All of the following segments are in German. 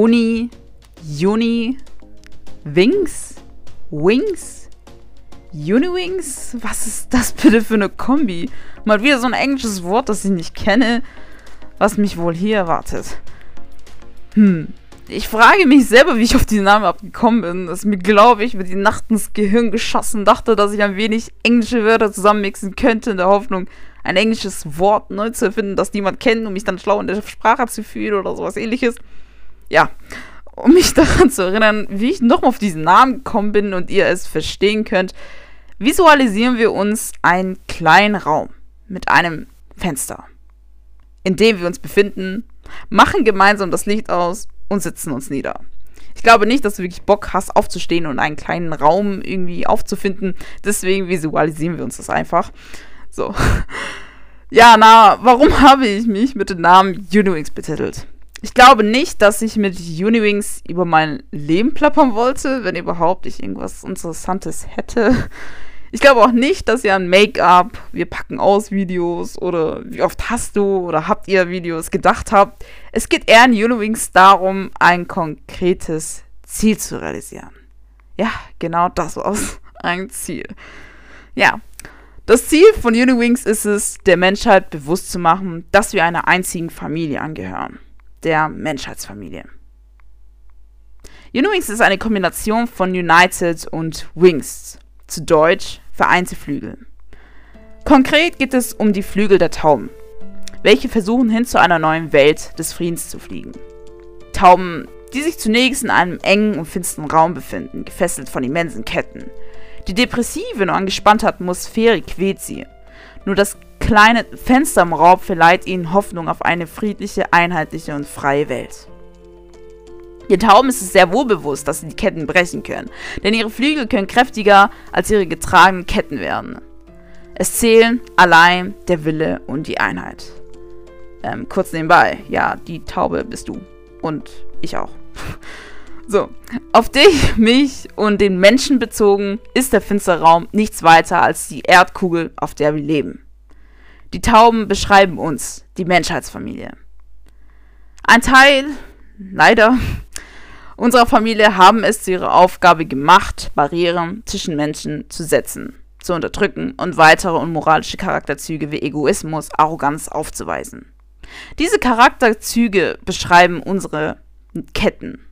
Uni, Juni, Wings, Wings, Uniwings? Was ist das bitte für eine Kombi? Mal wieder so ein englisches Wort, das ich nicht kenne, was mich wohl hier erwartet. Hm. Ich frage mich selber, wie ich auf diesen Namen abgekommen bin. Das ist mir, glaube ich, mit die Nacht ins Gehirn geschossen. Dachte, dass ich ein wenig englische Wörter zusammenmixen könnte, in der Hoffnung, ein englisches Wort neu zu erfinden, das niemand kennt, um mich dann schlau in der Sprache zu fühlen oder sowas ähnliches ja, um mich daran zu erinnern, wie ich nochmal auf diesen Namen gekommen bin und ihr es verstehen könnt, visualisieren wir uns einen kleinen Raum mit einem Fenster, in dem wir uns befinden, machen gemeinsam das Licht aus und sitzen uns nieder. Ich glaube nicht, dass du wirklich Bock hast, aufzustehen und einen kleinen Raum irgendwie aufzufinden. Deswegen visualisieren wir uns das einfach. So. Ja, na, warum habe ich mich mit dem Namen Unix betitelt? Ich glaube nicht, dass ich mit Uniwings über mein Leben plappern wollte, wenn überhaupt ich irgendwas Interessantes hätte. Ich glaube auch nicht, dass ihr an Make-up, wir packen aus Videos oder wie oft hast du oder habt ihr Videos gedacht habt. Es geht eher in Uniwings darum, ein konkretes Ziel zu realisieren. Ja, genau das war's. Ein Ziel. Ja. Das Ziel von Uniwings ist es, der Menschheit bewusst zu machen, dass wir einer einzigen Familie angehören der Menschheitsfamilie. Unwings ist eine Kombination von United und Wings, zu Deutsch vereinte Flügel. Konkret geht es um die Flügel der Tauben, welche versuchen hin zu einer neuen Welt des Friedens zu fliegen. Tauben, die sich zunächst in einem engen und finsteren Raum befinden, gefesselt von immensen Ketten. Die depressive und angespannte Atmosphäre quält sie. Nur das kleine Fenster im Raum verleiht ihnen Hoffnung auf eine friedliche, einheitliche und freie Welt. Den Tauben ist es sehr wohl bewusst, dass sie die Ketten brechen können, denn ihre Flügel können kräftiger als ihre getragenen Ketten werden. Es zählen allein der Wille und die Einheit. Ähm, kurz nebenbei, ja, die Taube bist du. Und ich auch. So, auf dich, mich und den Menschen bezogen ist der finstere Raum nichts weiter als die Erdkugel, auf der wir leben. Die Tauben beschreiben uns, die Menschheitsfamilie. Ein Teil, leider, unserer Familie haben es zu ihrer Aufgabe gemacht, Barrieren zwischen Menschen zu setzen, zu unterdrücken und weitere unmoralische Charakterzüge wie Egoismus, Arroganz aufzuweisen. Diese Charakterzüge beschreiben unsere Ketten,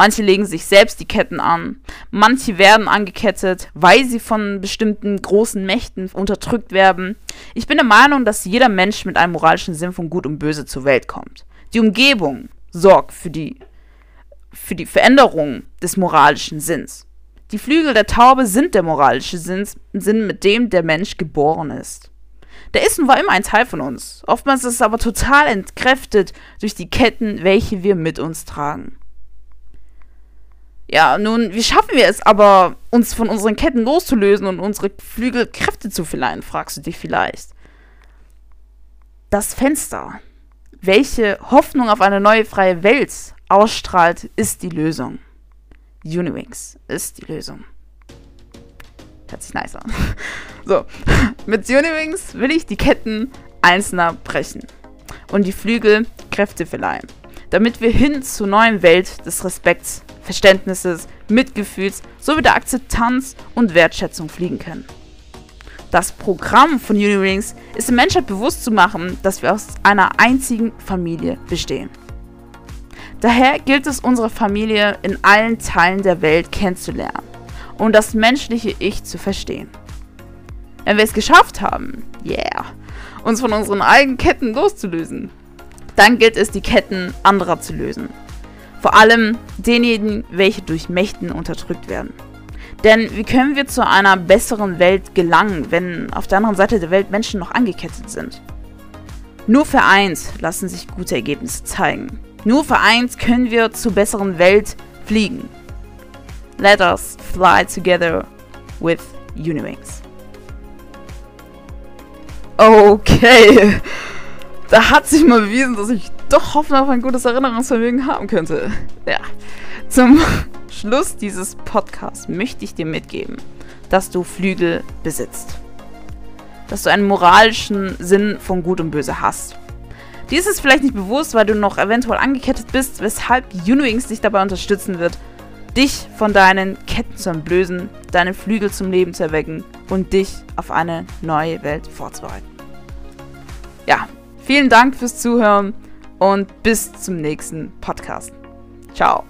Manche legen sich selbst die Ketten an. Manche werden angekettet, weil sie von bestimmten großen Mächten unterdrückt werden. Ich bin der Meinung, dass jeder Mensch mit einem moralischen Sinn von Gut und Böse zur Welt kommt. Die Umgebung sorgt für die, für die Veränderung des moralischen Sinns. Die Flügel der Taube sind der moralische Sinn, Sinn, mit dem der Mensch geboren ist. Der ist und war immer ein Teil von uns. Oftmals ist es aber total entkräftet durch die Ketten, welche wir mit uns tragen. Ja, nun, wie schaffen wir es aber, uns von unseren Ketten loszulösen und unsere Flügel Kräfte zu verleihen, fragst du dich vielleicht. Das Fenster, welche Hoffnung auf eine neue freie Welt ausstrahlt, ist die Lösung. Uniwings ist die Lösung. Hört sich nice an. So, mit Uniwings will ich die Ketten einzelner brechen und die Flügel Kräfte verleihen, damit wir hin zur neuen Welt des Respekts Verständnisses, Mitgefühls sowie der Akzeptanz und Wertschätzung fliegen können. Das Programm von Unirings ist der Menschheit bewusst zu machen, dass wir aus einer einzigen Familie bestehen. Daher gilt es, unsere Familie in allen Teilen der Welt kennenzulernen und das menschliche Ich zu verstehen. Wenn wir es geschafft haben, yeah, uns von unseren eigenen Ketten loszulösen, dann gilt es, die Ketten anderer zu lösen vor allem denjenigen, welche durch Mächten unterdrückt werden. Denn wie können wir zu einer besseren Welt gelangen, wenn auf der anderen Seite der Welt Menschen noch angekettet sind? Nur vereint lassen sich gute Ergebnisse zeigen. Nur vereint können wir zur besseren Welt fliegen. Let us fly together with Uniwings. Okay, da hat sich mal bewiesen, dass ich doch Hoffnung auf ein gutes Erinnerungsvermögen haben könnte. Ja. Zum Schluss dieses Podcasts möchte ich dir mitgeben, dass du Flügel besitzt. Dass du einen moralischen Sinn von Gut und Böse hast. Dies ist vielleicht nicht bewusst, weil du noch eventuell angekettet bist, weshalb Unwings dich dabei unterstützen wird, dich von deinen Ketten zu entblößen, deine Flügel zum Leben zu erwecken und dich auf eine neue Welt vorzubereiten. Ja, Vielen Dank fürs Zuhören und bis zum nächsten Podcast. Ciao.